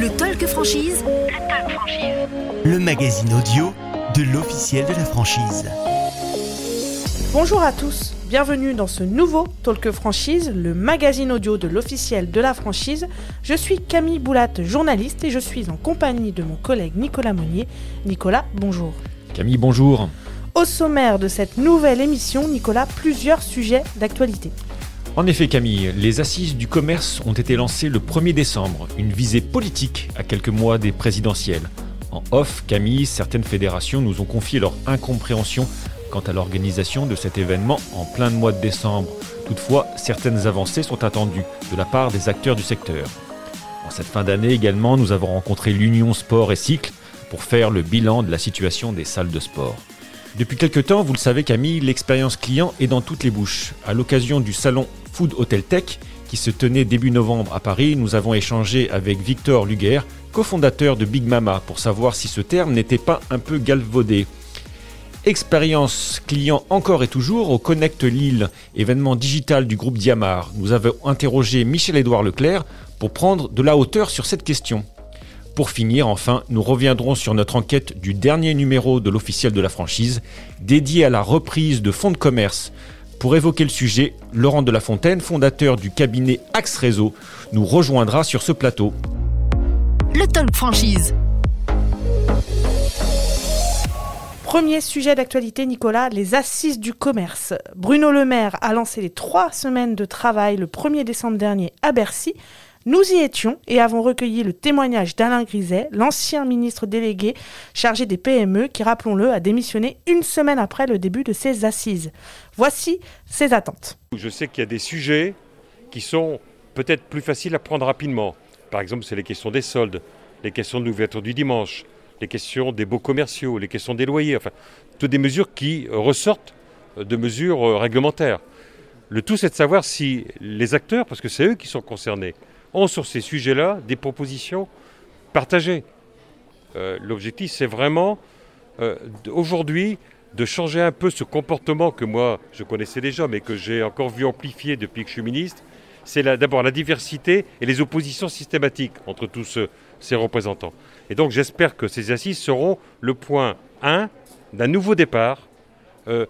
Le Talk Franchise. Le Talk Franchise. Le magazine audio de l'officiel de la franchise. Bonjour à tous, bienvenue dans ce nouveau Talk Franchise, le magazine audio de l'officiel de la franchise. Je suis Camille Boulat, journaliste, et je suis en compagnie de mon collègue Nicolas Monnier. Nicolas, bonjour. Camille, bonjour. Au sommaire de cette nouvelle émission, Nicolas, plusieurs sujets d'actualité. En effet, Camille, les assises du commerce ont été lancées le 1er décembre, une visée politique à quelques mois des présidentielles. En off, Camille, certaines fédérations nous ont confié leur incompréhension quant à l'organisation de cet événement en plein mois de décembre. Toutefois, certaines avancées sont attendues de la part des acteurs du secteur. En cette fin d'année également, nous avons rencontré l'Union Sport et Cycle pour faire le bilan de la situation des salles de sport. Depuis quelques temps, vous le savez Camille, l'expérience client est dans toutes les bouches. À l'occasion du salon Food Hotel Tech qui se tenait début novembre à Paris, nous avons échangé avec Victor Luguer, cofondateur de Big Mama, pour savoir si ce terme n'était pas un peu galvaudé. Expérience client encore et toujours au Connect Lille, événement digital du groupe Diamar. Nous avons interrogé Michel-Édouard Leclerc pour prendre de la hauteur sur cette question. Pour finir, enfin, nous reviendrons sur notre enquête du dernier numéro de l'officiel de la franchise, dédié à la reprise de fonds de commerce. Pour évoquer le sujet, Laurent de la Fontaine, fondateur du cabinet Axe Réseau, nous rejoindra sur ce plateau. Le Talk Franchise. Premier sujet d'actualité, Nicolas, les assises du commerce. Bruno Le Maire a lancé les trois semaines de travail le 1er décembre dernier à Bercy. Nous y étions et avons recueilli le témoignage d'Alain Griset, l'ancien ministre délégué chargé des PME, qui, rappelons-le, a démissionné une semaine après le début de ses assises. Voici ses attentes. Je sais qu'il y a des sujets qui sont peut-être plus faciles à prendre rapidement. Par exemple, c'est les questions des soldes, les questions de l'ouverture du dimanche, les questions des baux commerciaux, les questions des loyers, enfin, toutes des mesures qui ressortent de mesures réglementaires. Le tout, c'est de savoir si les acteurs, parce que c'est eux qui sont concernés, ont sur ces sujets-là des propositions partagées. Euh, L'objectif, c'est vraiment euh, aujourd'hui de changer un peu ce comportement que moi je connaissais déjà, mais que j'ai encore vu amplifier depuis que je suis ministre. C'est d'abord la diversité et les oppositions systématiques entre tous ce, ces représentants. Et donc j'espère que ces assises seront le point 1 d'un nouveau départ. Euh,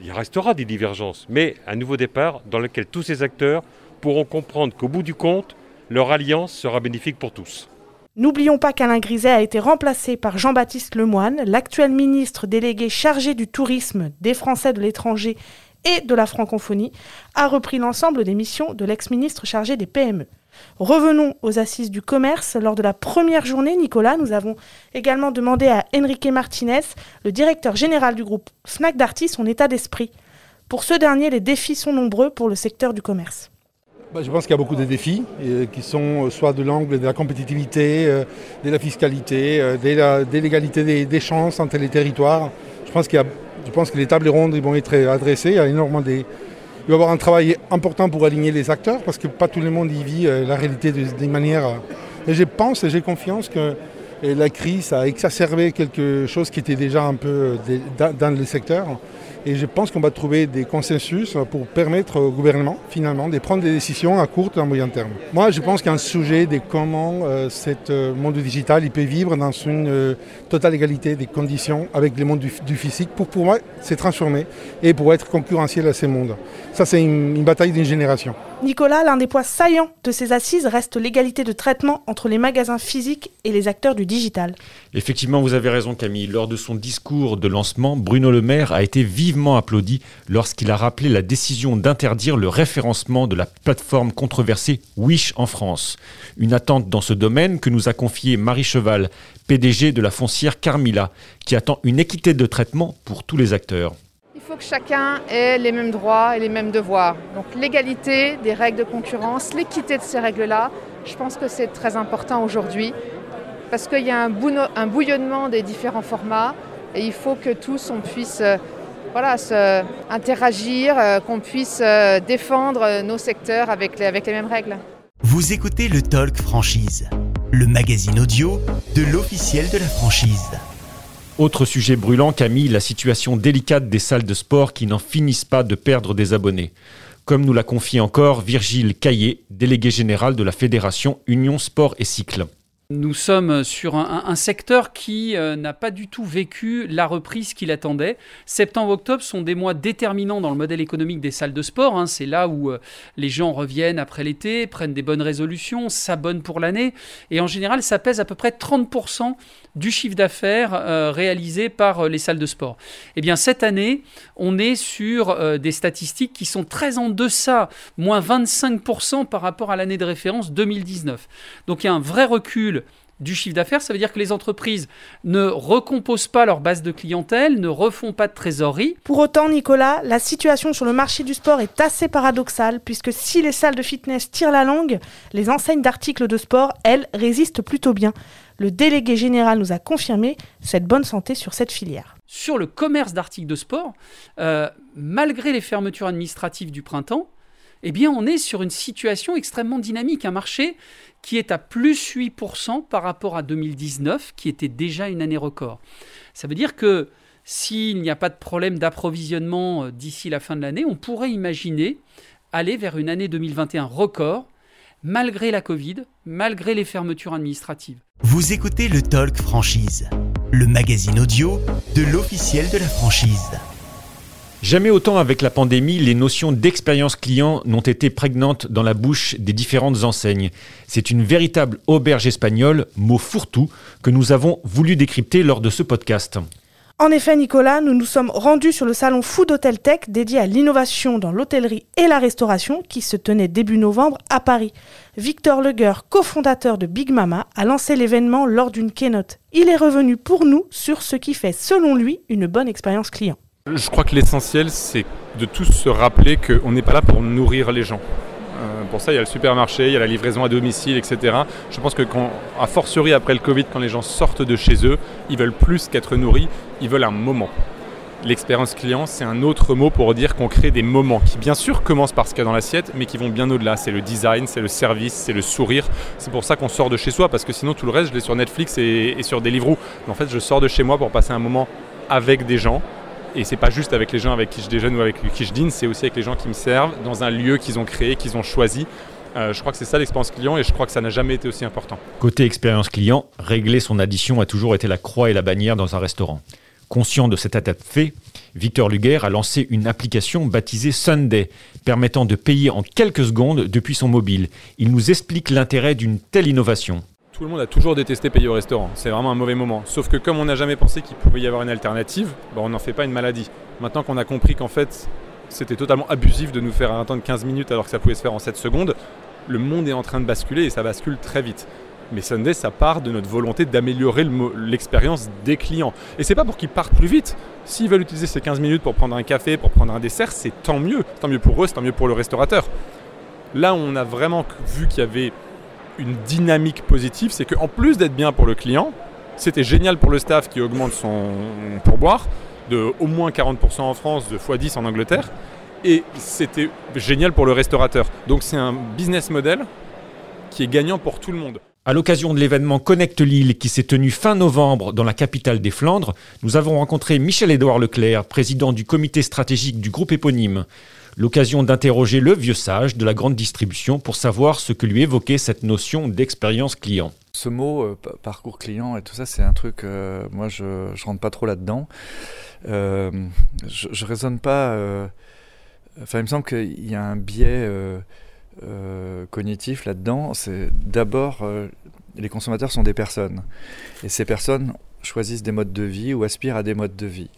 il restera des divergences, mais un nouveau départ dans lequel tous ces acteurs pourront comprendre qu'au bout du compte, leur alliance sera bénéfique pour tous. N'oublions pas qu'Alain Griset a été remplacé par Jean-Baptiste Lemoine, l'actuel ministre délégué chargé du tourisme, des Français de l'étranger et de la francophonie, a repris l'ensemble des missions de l'ex-ministre chargé des PME. Revenons aux assises du commerce. Lors de la première journée, Nicolas, nous avons également demandé à Enrique Martinez, le directeur général du groupe Fnac Darty, son état d'esprit. Pour ce dernier, les défis sont nombreux pour le secteur du commerce. Bah, je pense qu'il y a beaucoup de défis euh, qui sont euh, soit de l'angle de la compétitivité, euh, de la fiscalité, de l'égalité des, chances entre les territoires. Je pense, y a- je pense que les tables rondes vont être adressées. Il y a énormément il va y avoir un travail important pour aligner les acteurs parce que pas tout le monde y vit la réalité manières. euh, Et je pense et j'ai confiance que la crise a exacerbé quelque chose qui était déjà un peu dans le secteur. Et je pense qu'on va trouver des consensus pour permettre au gouvernement, finalement, de prendre des décisions à court et à moyen terme. Moi, je pense qu'il y a un sujet de comment euh, ce monde du digital il peut vivre dans une euh, totale égalité des conditions avec le monde du, du physique pour pouvoir se transformer et pour être concurrentiel à ces mondes. Ça, c'est une, une bataille d'une génération. Nicolas, l'un des points saillants de ces assises reste l'égalité de traitement entre les magasins physiques et les acteurs du digital. Effectivement, vous avez raison Camille. Lors de son discours de lancement, Bruno Le Maire a été vivement applaudi lorsqu'il a rappelé la décision d'interdire le référencement de la plateforme controversée Wish en France. Une attente dans ce domaine que nous a confié Marie Cheval, PDG de la foncière Carmila, qui attend une équité de traitement pour tous les acteurs. Il faut que chacun ait les mêmes droits et les mêmes devoirs. Donc l'égalité des règles de concurrence, l'équité de ces règles-là, je pense que c'est très important aujourd'hui parce qu'il y a un bouillonnement des différents formats et il faut que tous on puisse euh, voilà, se interagir, euh, qu'on puisse euh, défendre euh, nos secteurs avec les, avec les mêmes règles. Vous écoutez le Talk Franchise, le magazine audio de l'officiel de la franchise. Autre sujet brûlant, Camille, la situation délicate des salles de sport qui n'en finissent pas de perdre des abonnés. Comme nous l'a confié encore Virgile Caillé, délégué général de la fédération Union Sport et Cycle. Nous sommes sur un, secteur qui euh, n'a pas du tout vécu la reprise qu'il attendait. Septembre-octobre sont des mois déterminants dans le modèle économique des salles de sport. Hein. C'est là où euh, les gens reviennent après l'été, prennent des bonnes résolutions, s'abonnent pour l'année. Et en général, ça pèse à peu près 30% du chiffre d'affaires euh, réalisé par les salles de sport. Eh bien, cette année, on est sur des statistiques qui sont très en deçà, moins 25% par rapport à l'année de référence 2019. Donc, il y a un vrai recul du chiffre d'affaires, ça veut dire que les entreprises ne recomposent pas leur base de clientèle, ne refont pas de trésorerie. Pour autant, Nicolas, la situation sur le marché du sport est assez paradoxale, puisque si les salles de fitness tirent la langue, les enseignes d'articles de sport, elles, résistent plutôt bien. Le délégué général nous a confirmé cette bonne santé sur cette filière. Sur le commerce d'articles de sport, euh, malgré les fermetures administratives du printemps, eh bien, on est sur une situation extrêmement dynamique, un marché qui est à plus 8% par rapport à 2019, qui était déjà une année record. Ça veut dire que s'il n'y a pas de problème d'approvisionnement euh, d'ici la fin de l'année, on pourrait imaginer aller vers une année 2021 record, malgré la Covid, malgré les fermetures administratives. Vous écoutez le Talk Franchise, le magazine audio de l'officiel de la franchise. Jamais autant avec la pandémie, les notions d'expérience client n'ont été prégnantes dans la bouche des différentes enseignes. C'est une véritable auberge espagnole, mot fourre-tout, que nous avons voulu décrypter lors de ce podcast. En effet, Nicolas, nous nous sommes rendus sur le salon Food Hotel Tech dédié à l'innovation dans l'hôtellerie et la restauration qui se tenait début novembre à Paris. Victor Leguer, cofondateur de Big Mama, a lancé l'événement lors d'une keynote. Il est revenu pour nous sur ce qui fait, selon lui, une bonne expérience client. Je crois que l'essentiel, c'est de tous se rappeler qu'on n'est pas là pour nourrir les gens. Euh, pour ça, il y a le supermarché, il y a la livraison à domicile, etc. Je pense que, quand, à fortiori après le Covid, quand les gens sortent de chez eux, ils veulent plus qu'être nourris, ils veulent un moment. L'expérience client, c'est un autre mot pour dire qu'on crée des moments qui, bien sûr, commencent par ce qu'il y a dans l'assiette, mais qui vont bien au-delà. C'est le design, c'est le service, c'est le sourire. C'est pour ça qu'on sort de chez soi, parce que sinon, tout le reste, je l'ai sur Netflix et, et sur Deliveroo. Mais en fait, je sors de chez moi pour passer un moment avec des gens, et c'est pas juste avec les gens avec qui je déjeune ou avec qui je dîne, c'est aussi avec les gens qui me servent dans un lieu qu'ils ont créé, qu'ils ont choisi. Euh, je crois que c'est ça l'expérience client et je crois que ça n'a jamais été aussi important. Côté expérience client, régler son addition a toujours été la croix et la bannière dans un restaurant. Conscient de cet étape fait, Victor Luguer a lancé une application baptisée Sunday, permettant de payer en quelques secondes depuis son mobile. Il nous explique l'intérêt d'une telle innovation. Tout le monde a toujours détesté payer au restaurant. C'est vraiment un mauvais moment. Sauf que comme on n'a jamais pensé qu'il pouvait y avoir une alternative, bah, on n'en fait pas une maladie. Maintenant qu'on a compris qu'en fait c'était totalement abusif de nous faire attendre 15 minutes alors que ça pouvait se faire en 7 secondes, le monde est en train de basculer et ça bascule très vite. Mais Sunday, ça part de notre volonté d'améliorer l'expérience des clients. Et c'est pas pour qu'ils partent plus vite. S'ils veulent utiliser ces 15 minutes pour prendre un café, pour prendre un dessert, c'est tant mieux. Tant mieux pour eux, c'est tant mieux pour le restaurateur. Là, on a vraiment vu qu'il y avait une dynamique positive, c'est qu'en plus d'être bien pour le client, c'était génial pour le staff qui augmente son pourboire de au moins 40% en France, de x10 en Angleterre, et c'était génial pour le restaurateur. Donc c'est un business model qui est gagnant pour tout le monde. À l'occasion de l'événement Connect Lille qui s'est tenu fin novembre dans la capitale des Flandres, nous avons rencontré Michel-Édouard Leclerc, président du comité stratégique du groupe éponyme. L'occasion d'interroger le vieux sage de la grande distribution pour savoir ce que lui évoquait cette notion d'expérience client. Ce mot euh, parcours client et tout ça, c'est un truc, euh, moi je, ne rentre pas trop là-dedans. Euh, je, ne raisonne pas. Enfin, il me semble qu'il y a un biais cognitif là-dedans. C'est d'abord, les consommateurs sont des personnes. Et ces personnes choisissent des modes de vie ou aspirent à des modes de vie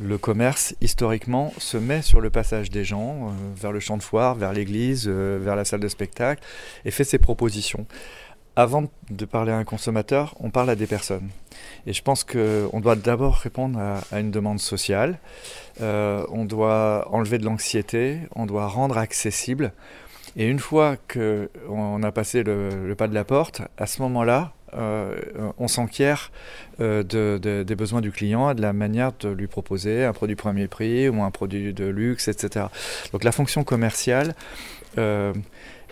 le commerce, historiquement, se met sur le passage des gens, euh, vers le champ de foire, vers l'église, euh, vers la salle de spectacle, et fait ses propositions. Avant de parler à un consommateur, on parle à des personnes. Et je pense qu'on doit d'abord répondre à, une demande sociale, euh, on doit enlever de l'anxiété, on doit rendre accessible. Et une fois qu'on a passé le pas de la porte, à ce moment-là, on s'enquiert euh, des besoins du client et de la manière de lui proposer un produit premier prix ou un produit de luxe, etc. Donc la fonction commerciale, euh,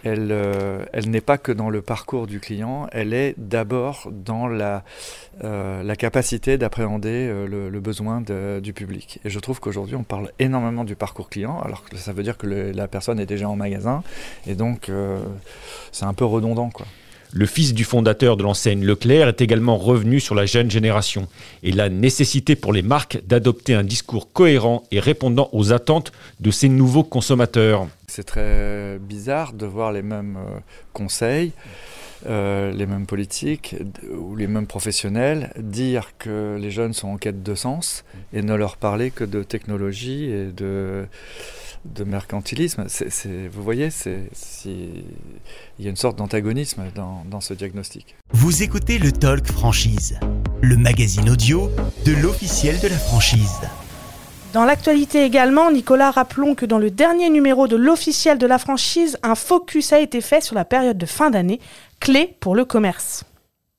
elle, n'est pas que dans le parcours du client, elle est d'abord dans la, capacité d'appréhender le, besoin du public. Et je trouve qu'aujourd'hui, on parle énormément du parcours client, alors que ça veut dire que la personne est déjà en magasin, et donc c'est un peu redondant. quoi. Le fils du fondateur de l'enseigne Leclerc est également revenu sur la jeune génération et la nécessité pour les marques d'adopter un discours cohérent et répondant aux attentes de ces nouveaux consommateurs. C'est très bizarre de voir les mêmes euh, conseils, euh, les mêmes politiques ou les mêmes professionnels dire que les jeunes sont en quête de sens et ne leur parler que de technologie et de de mercantilisme. vous voyez, il y a une sorte d'antagonisme dans, dans ce diagnostic. Vous écoutez le Talk Franchise, le magazine audio de l'officiel de la franchise. Dans l'actualité également, Nicolas, rappelons que dans le dernier numéro de l'officiel de la franchise, un focus a été fait sur la période de fin d'année, clé pour le commerce.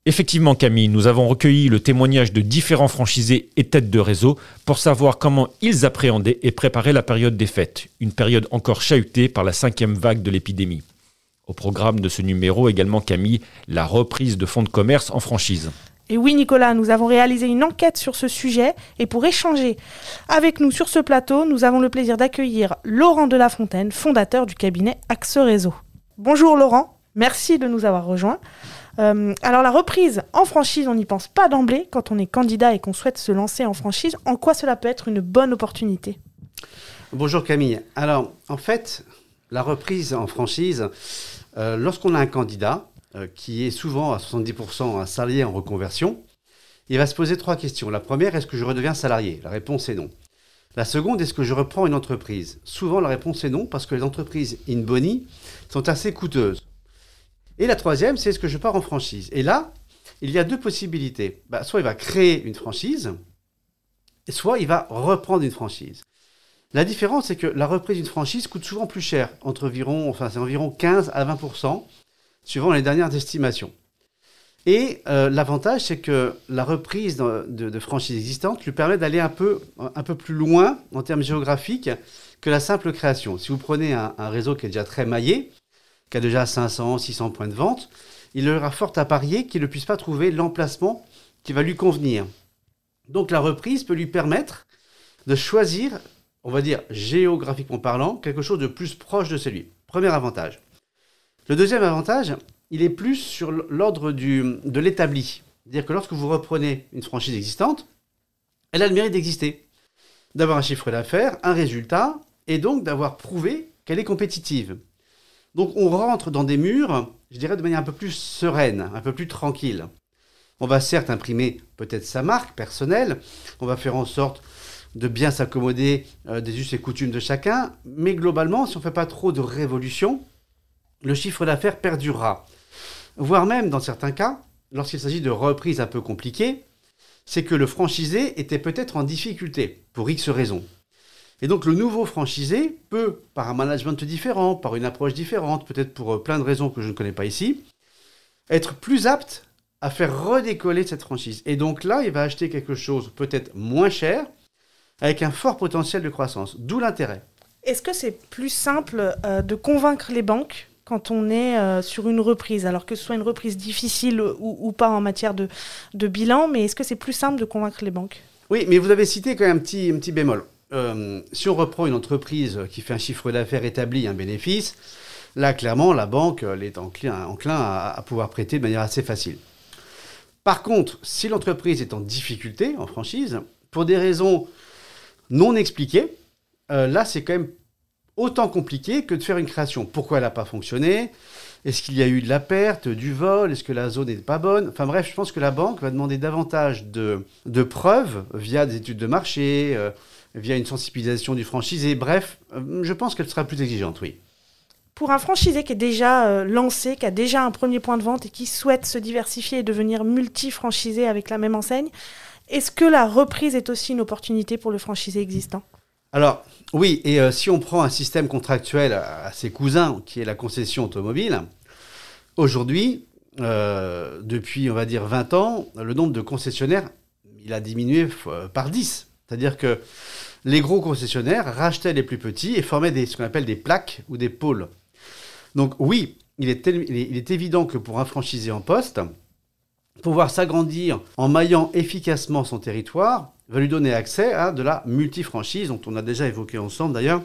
Effectivement, Camille, nous avons recueilli le témoignage de différents franchisés et têtes de réseau pour savoir comment ils appréhendaient et préparaient la période des fêtes, une période encore chahutée par la cinquième vague de l'épidémie. Au programme de ce numéro également, Camille, la reprise de fonds de commerce en franchise. Et oui, Nicolas, nous avons réalisé une enquête sur ce sujet et pour échanger avec nous sur ce plateau, nous avons le plaisir d'accueillir Laurent Delafontaine, fondateur du cabinet Axe Réseau. Bonjour Laurent, merci de nous avoir rejoints. Euh, alors la reprise en franchise, on n'y pense pas d'emblée quand on est candidat et qu'on souhaite se lancer en franchise. En quoi cela peut être une bonne opportunité? Bonjour Camille. Alors en fait, la reprise en franchise, euh, lorsqu'on a un candidat euh, qui est souvent à 70% un salarié en reconversion, il va se poser trois questions. La première, est-ce que je redeviens salarié? La réponse est non. La seconde, est-ce que je reprends une entreprise? Souvent, la réponse est non, parce que les entreprises in boni sont assez coûteuses. Et la troisième, c'est est-ce que je pars en franchise Et là, il y a deux possibilités. Bah, soit il va créer une franchise, soit il va reprendre une franchise. La différence, c'est que la reprise d'une franchise coûte souvent plus cher, entre environ, enfin, c'est environ 15 à 20% suivant les dernières estimations. Et euh, l'avantage, c'est que la reprise de, de, franchise existante lui permet d'aller un peu, un peu plus loin en termes géographiques que la simple création. Si vous prenez un réseau qui est déjà très maillé, qui a déjà 500, 600 points de vente, il aura fort à parier qu'il ne puisse pas trouver l'emplacement qui va lui convenir. Donc la reprise peut lui permettre de choisir, on va dire géographiquement parlant, quelque chose de plus proche de celui. Premier avantage. Le deuxième avantage, il est plus sur l'ordre de l'établi. C'est-à-dire que lorsque vous reprenez une franchise existante, elle a le mérite d'exister, d'avoir un chiffre d'affaires, un résultat, et donc d'avoir prouvé qu'elle est compétitive. Donc on rentre dans des murs, je dirais, de manière un peu plus sereine, un peu plus tranquille. On va certes imprimer peut-être sa marque personnelle, on va faire en sorte de bien s'accommoder euh, des us et coutumes de chacun, mais globalement, si on ne fait pas trop de révolution, le chiffre d'affaires perdurera. Voire même, dans certains cas, lorsqu'il s'agit de reprises un peu compliquées, c'est que le franchisé était peut-être en difficulté, pour X raisons. Et donc le nouveau franchisé peut, par un management différent, par une approche différente, peut-être pour euh, plein de raisons que je ne connais pas ici, être plus apte à faire redécoller cette franchise. Et donc là, il va acheter quelque chose peut-être moins cher, avec un fort potentiel de croissance. D'où l'intérêt. Est-ce que c'est plus simple euh, de convaincre les banques quand on est euh, sur une reprise, alors que ce soit une reprise difficile ou, pas en matière de, bilan, mais est-ce que c'est plus simple de convaincre les banques? Oui, mais vous avez cité quand même un petit, un petit bémol. Euh, si on reprend une entreprise qui fait un chiffre d'affaires établi, un bénéfice, là, clairement, la banque est enclin, enclin à, pouvoir prêter de manière assez facile. Par contre, si l'entreprise est en difficulté, en franchise, pour des raisons non expliquées, euh, là, c'est quand même autant compliqué que de faire une création. Pourquoi elle n'a pas fonctionné? Est-ce qu'il y a eu de la perte, du vol? Est-ce que la zone n'est pas bonne? Enfin bref, je pense que la banque va demander davantage de, preuves via des études de marché, euh, via une sensibilisation du franchisé. Bref, euh, je pense qu'elle sera plus exigeante, oui. Pour un franchisé qui est déjà euh, lancé, qui a déjà un premier point de vente et qui souhaite se diversifier et devenir multi-franchisé avec la même enseigne, est-ce que la reprise est aussi une opportunité pour le franchisé existant? Alors, oui, et euh, si on prend un système contractuel à, ses cousins, qui est la concession automobile, aujourd'hui, depuis, on va dire, 20 ans, le nombre de concessionnaires, il a diminué par 10. C'est-à-dire que les gros concessionnaires rachetaient les plus petits et formaient ce qu'on appelle des plaques ou des pôles. Donc oui, il est, il est évident que pour un franchisé en poste, pouvoir s'agrandir en maillant efficacement son territoire va lui donner accès à de la multifranchise, dont on a déjà évoqué ensemble d'ailleurs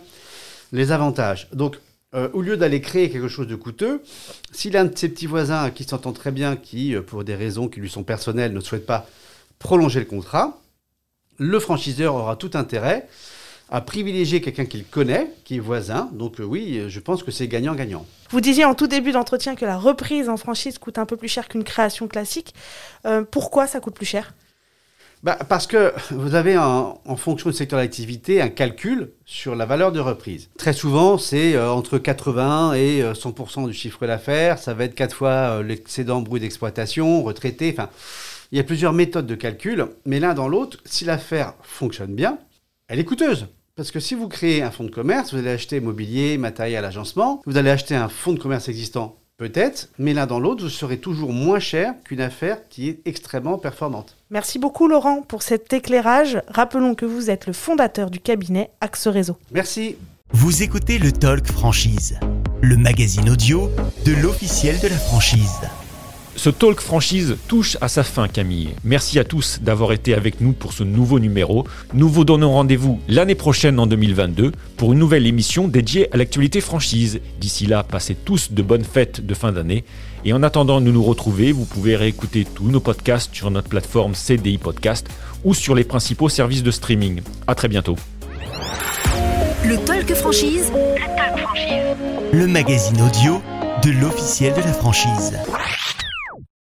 les avantages. Donc euh, au lieu d'aller créer quelque chose de coûteux, si l'un de ses petits voisins qui s'entend très bien, qui, euh, pour des raisons qui lui sont personnelles, ne souhaite pas prolonger le contrat, le franchiseur aura tout intérêt à privilégier quelqu'un qu'il connaît, qui est voisin. Donc euh, oui, je pense que c'est gagnant-gagnant. Vous disiez en tout début d'entretien que la reprise en franchise coûte un peu plus cher qu'une création classique. Pourquoi ça coûte plus cher? Bah, Parce que vous avez en, fonction du secteur d'activité un calcul sur la valeur de reprise. Très souvent, c'est euh, entre 80 et 100% du chiffre d'affaires. Ça va être quatre fois l'excédent bruit d'exploitation, retraité. Enfin, il y a plusieurs méthodes de calcul, mais l'un dans l'autre, si l'affaire fonctionne bien, elle est coûteuse. Parce que si vous créez un fonds de commerce, vous allez acheter mobilier, matériel, agencement, vous allez acheter un fonds de commerce existant, peut-être, mais l'un dans l'autre, vous serez toujours moins cher qu'une affaire qui est extrêmement performante. Merci beaucoup Laurent pour cet éclairage. Rappelons que vous êtes le fondateur du cabinet Axe Réseau. Merci. Vous écoutez le Talk Franchise, le magazine audio de l'officiel de la franchise. Ce talk franchise touche à sa fin, Camille. Merci à tous d'avoir été avec nous pour ce nouveau numéro. Nous vous donnons rendez-vous l'année prochaine en 2022 pour une nouvelle émission dédiée à l'actualité franchise. D'ici là, passez tous de bonnes fêtes de fin d'année. Et en attendant de nous retrouver, vous pouvez réécouter tous nos podcasts sur notre plateforme CDI Podcast ou sur les principaux services de streaming. À très bientôt. Le Talk Franchise. Le Talk Franchise. Le magazine audio de l'officiel de la franchise.